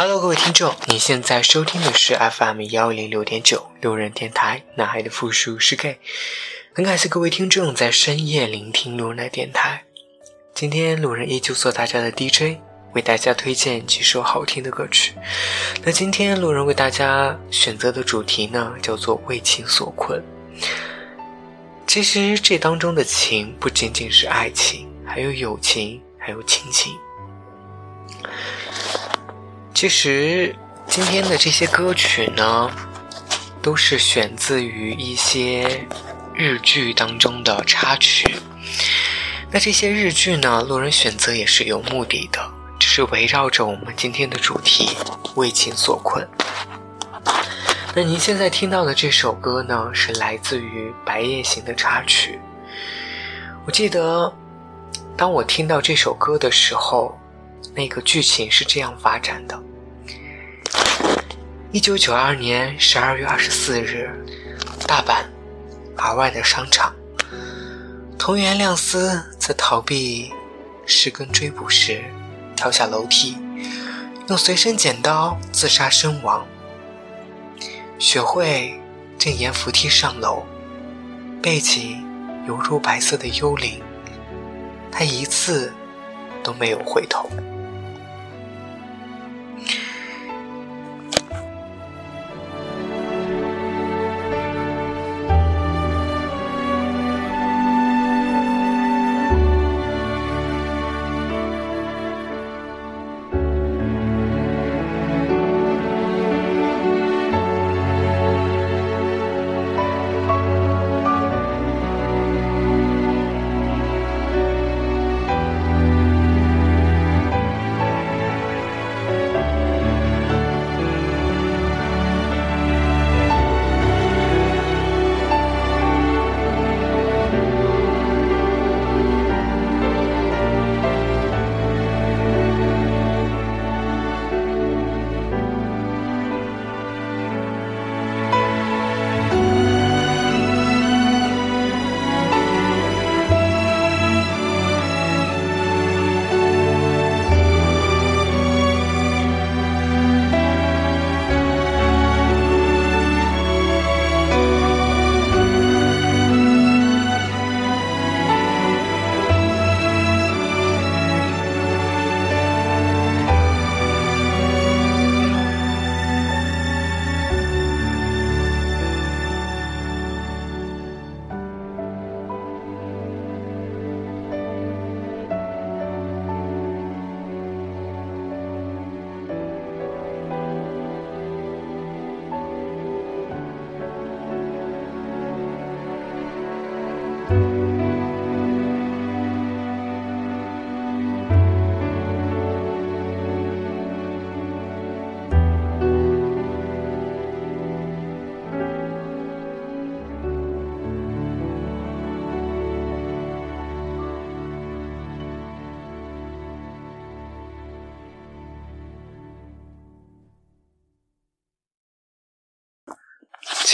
Hello，各位听众，你现在收听的是 FM 幺零六点九路人电台，男孩的复数是 gay。很感谢各位听众在深夜聆听路人的电台。今天路人依旧做大家的 DJ，为大家推荐几首好听的歌曲。那今天路人为大家选择的主题呢，叫做为情所困。其实这当中的情不仅仅是爱情，还有友情，还有亲情。其实今天的这些歌曲呢，都是选自于一些日剧当中的插曲。那这些日剧呢，路人选择也是有目的的，就是围绕着我们今天的主题“为情所困”。那您现在听到的这首歌呢，是来自于《白夜行》的插曲。我记得，当我听到这首歌的时候，那个剧情是这样发展的。一九九二年十二月二十四日，大阪 R 外的商场，桐原亮司在逃避石根追捕时，跳下楼梯，用随身剪刀自杀身亡。雪慧正沿扶梯上楼，背景犹如白色的幽灵，她一次都没有回头。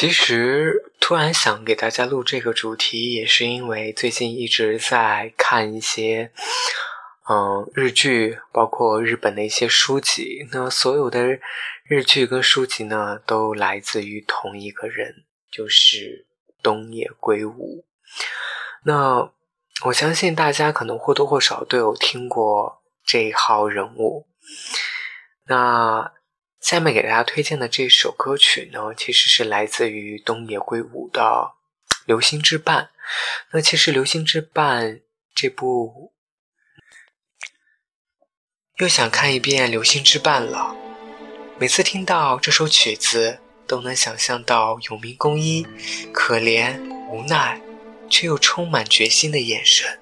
其实突然想给大家录这个主题，也是因为最近一直在看一些，嗯，日剧，包括日本的一些书籍。那所有的日剧跟书籍呢，都来自于同一个人，就是东野圭吾。那我相信大家可能或多或少都有听过这一号人物。那。下面给大家推荐的这首歌曲呢，其实是来自于东野圭吾的《流星之绊》。那其实《流星之绊》这部又想看一遍《流星之绊》了。每次听到这首曲子，都能想象到永名公一可怜、无奈，却又充满决心的眼神。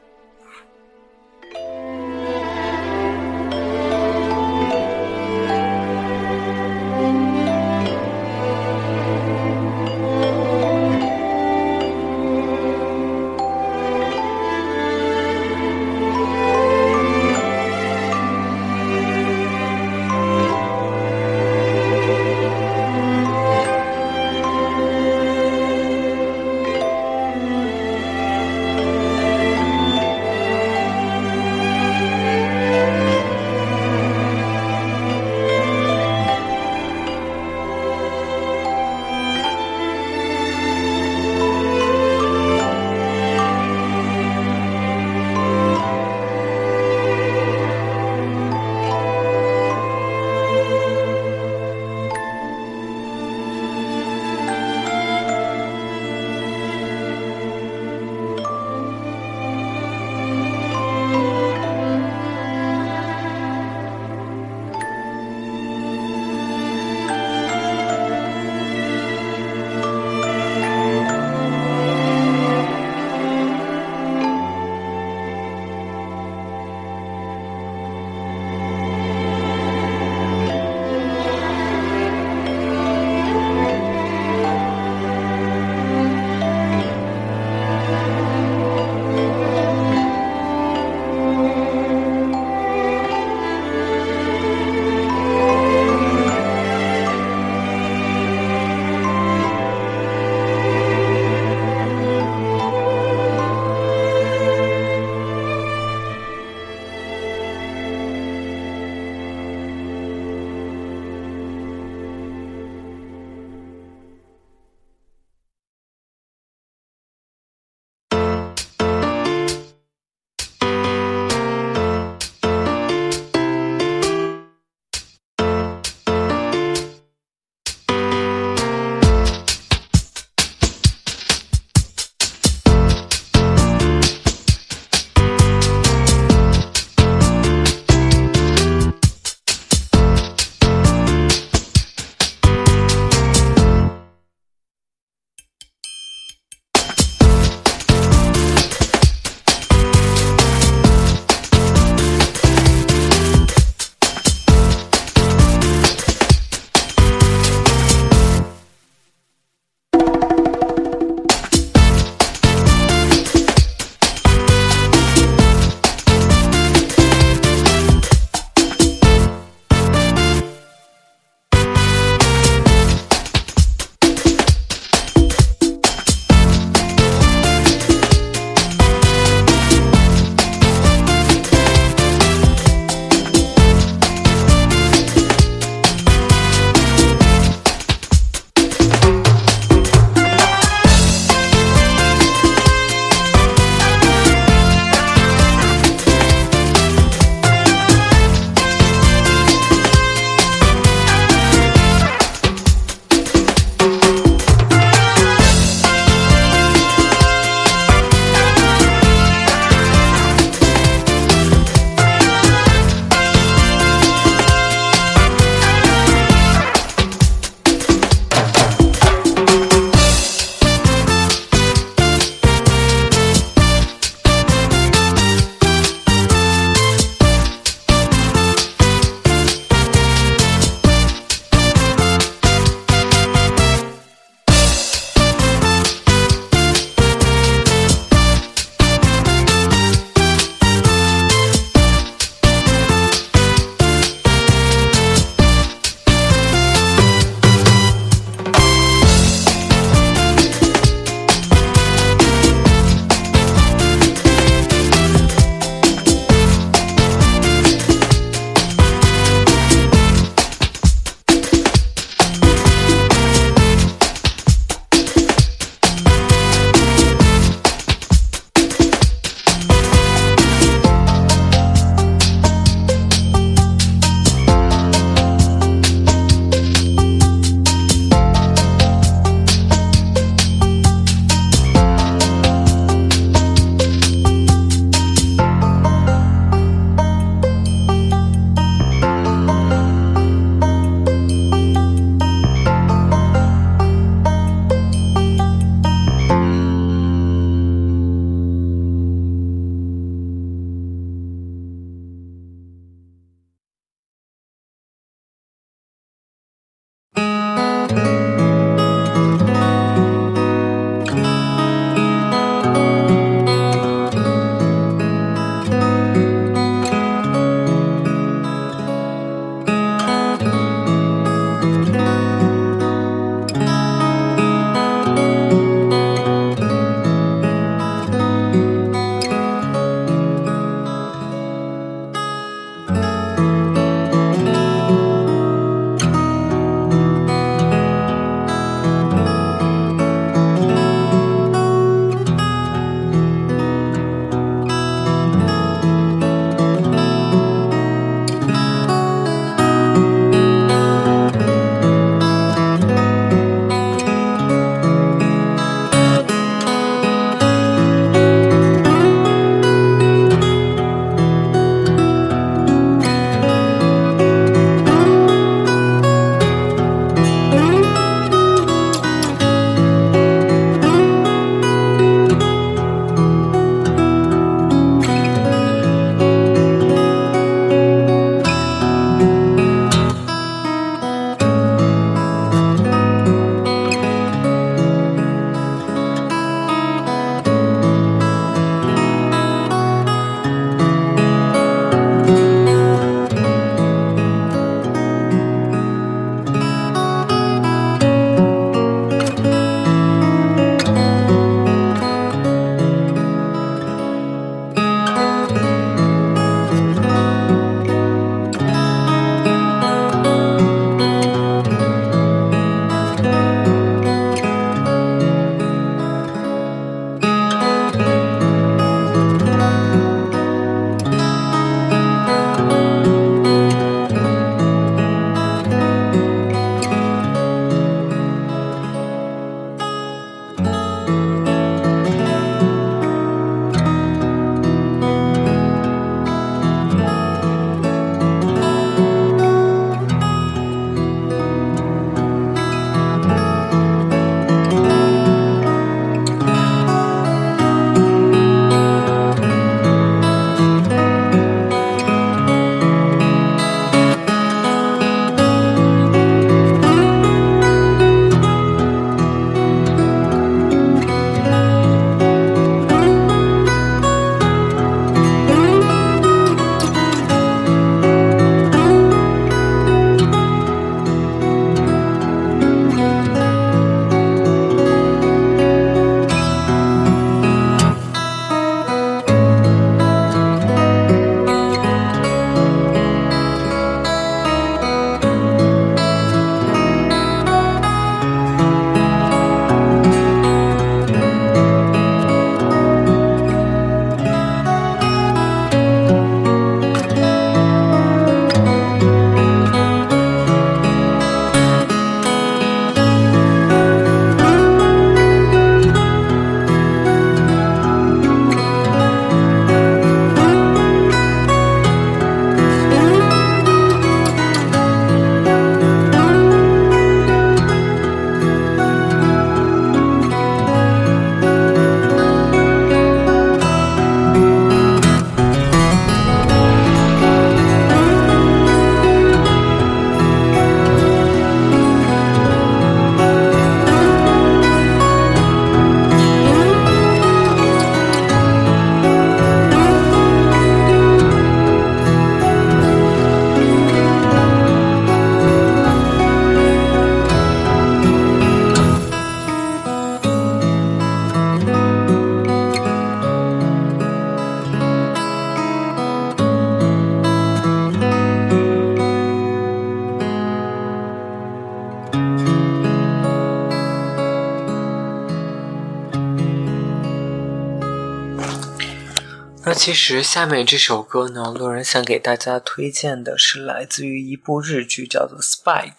那其实下面这首歌呢，路人想给大家推荐的是来自于一部日剧，叫做《Spike》。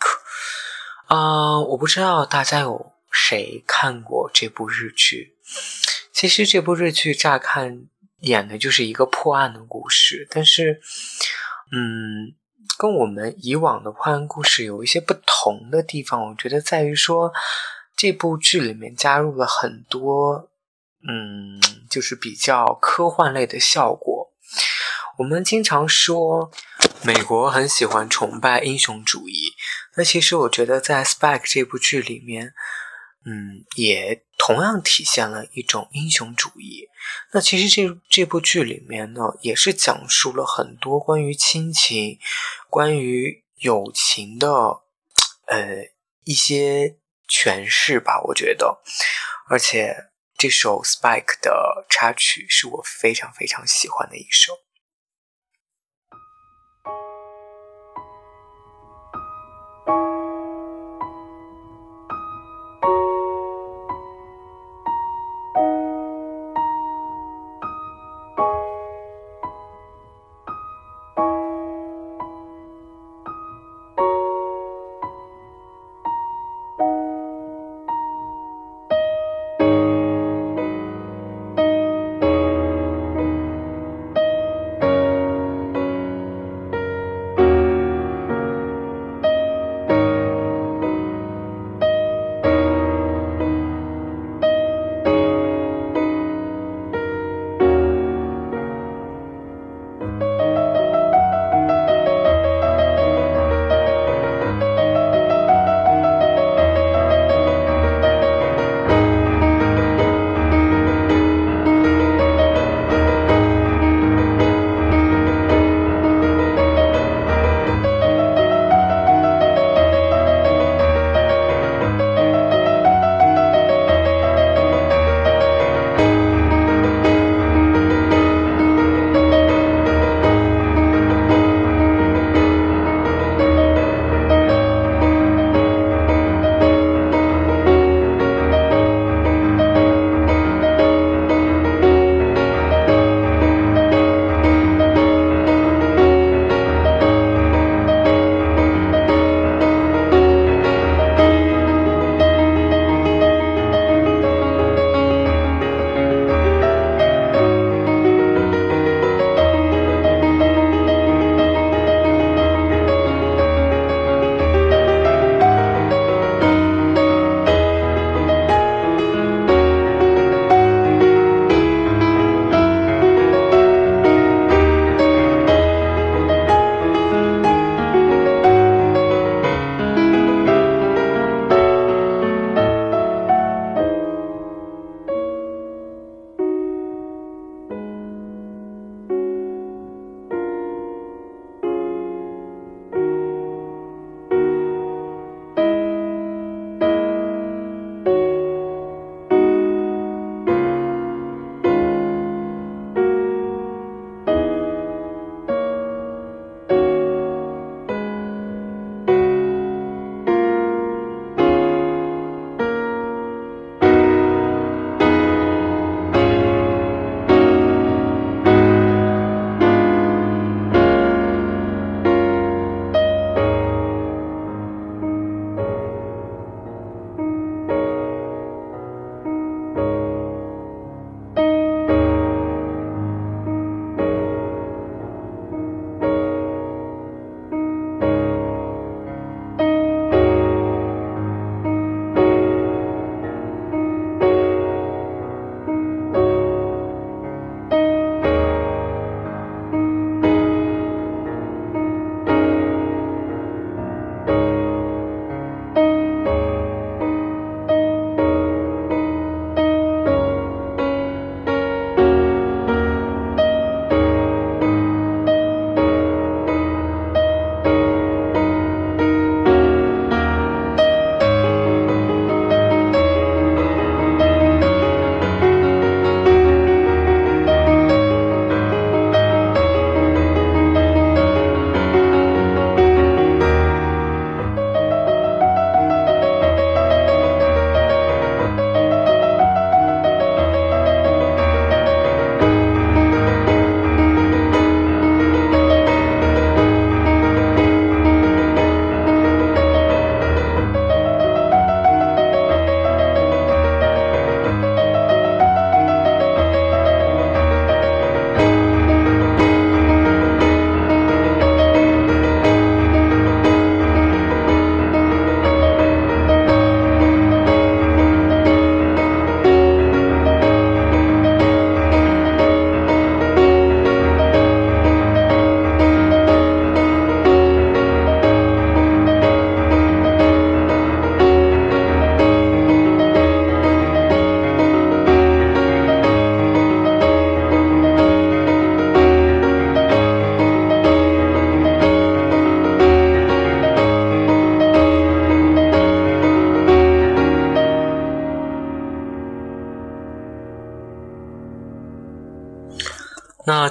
啊，我不知道大家有谁看过这部日剧。其实这部日剧乍看演的就是一个破案的故事，但是，嗯，跟我们以往的破案故事有一些不同的地方，我觉得在于说这部剧里面加入了很多。嗯，就是比较科幻类的效果。我们经常说美国很喜欢崇拜英雄主义，那其实我觉得在《Spike》这部剧里面，嗯，也同样体现了一种英雄主义。那其实这这部剧里面呢，也是讲述了很多关于亲情、关于友情的呃一些诠释吧。我觉得，而且。这首《Spike》的插曲是我非常非常喜欢的一首。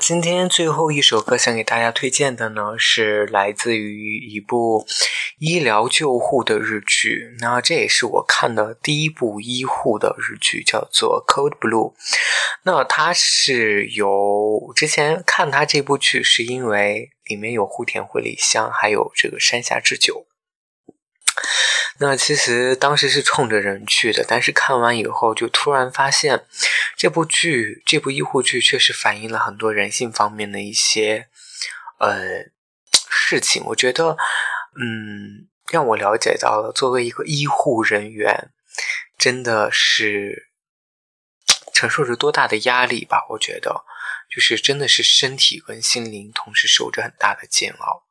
今天最后一首歌想给大家推荐的呢，是来自于一部医疗救护的日剧。那这也是我看的第一部医护的日剧，叫做《Code Blue》。那它是由之前看它这部剧，是因为里面有户田惠梨香，还有这个山下智久。那其实当时是冲着人去的，但是看完以后就突然发现，这部剧这部医护剧确实反映了很多人性方面的一些呃事情。我觉得，嗯，让我了解到了作为一个医护人员，真的是承受着多大的压力吧？我觉得，就是真的是身体跟心灵同时受着很大的煎熬。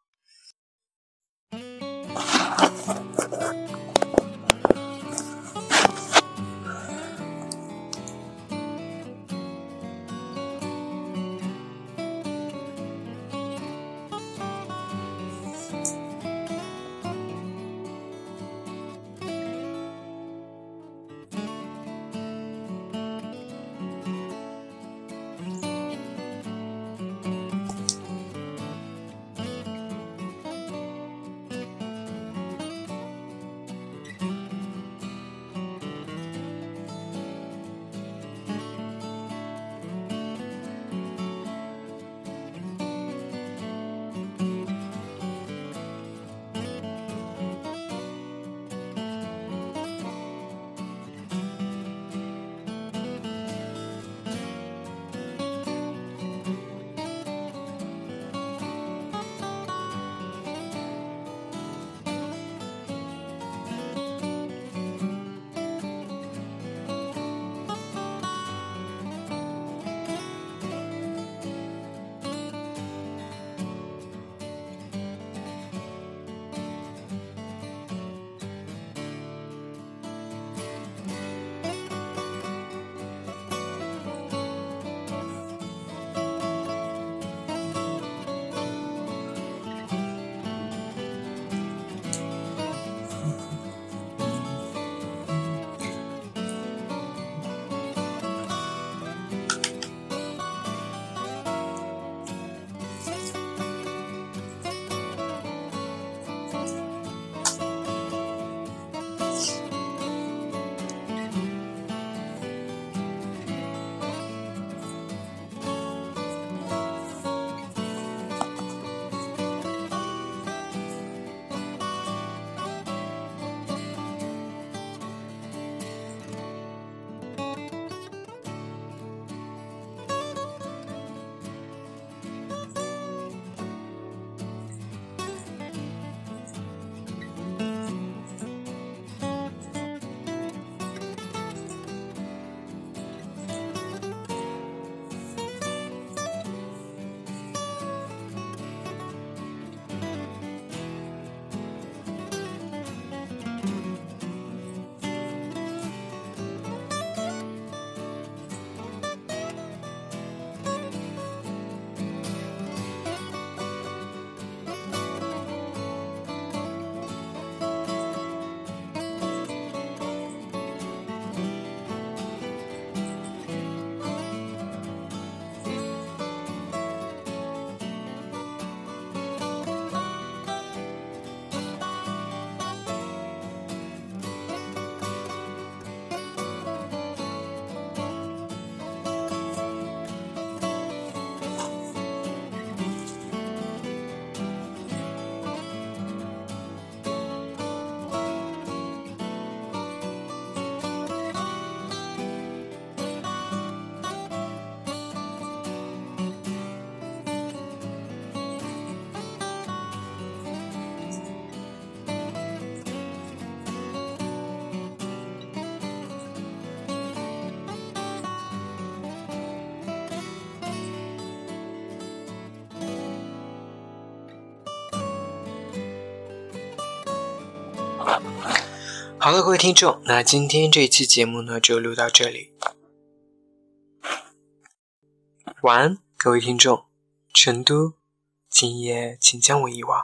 好了，各位听众，那今天这一期节目呢就录到这里。晚安，各位听众。成都，今夜请将我遗忘。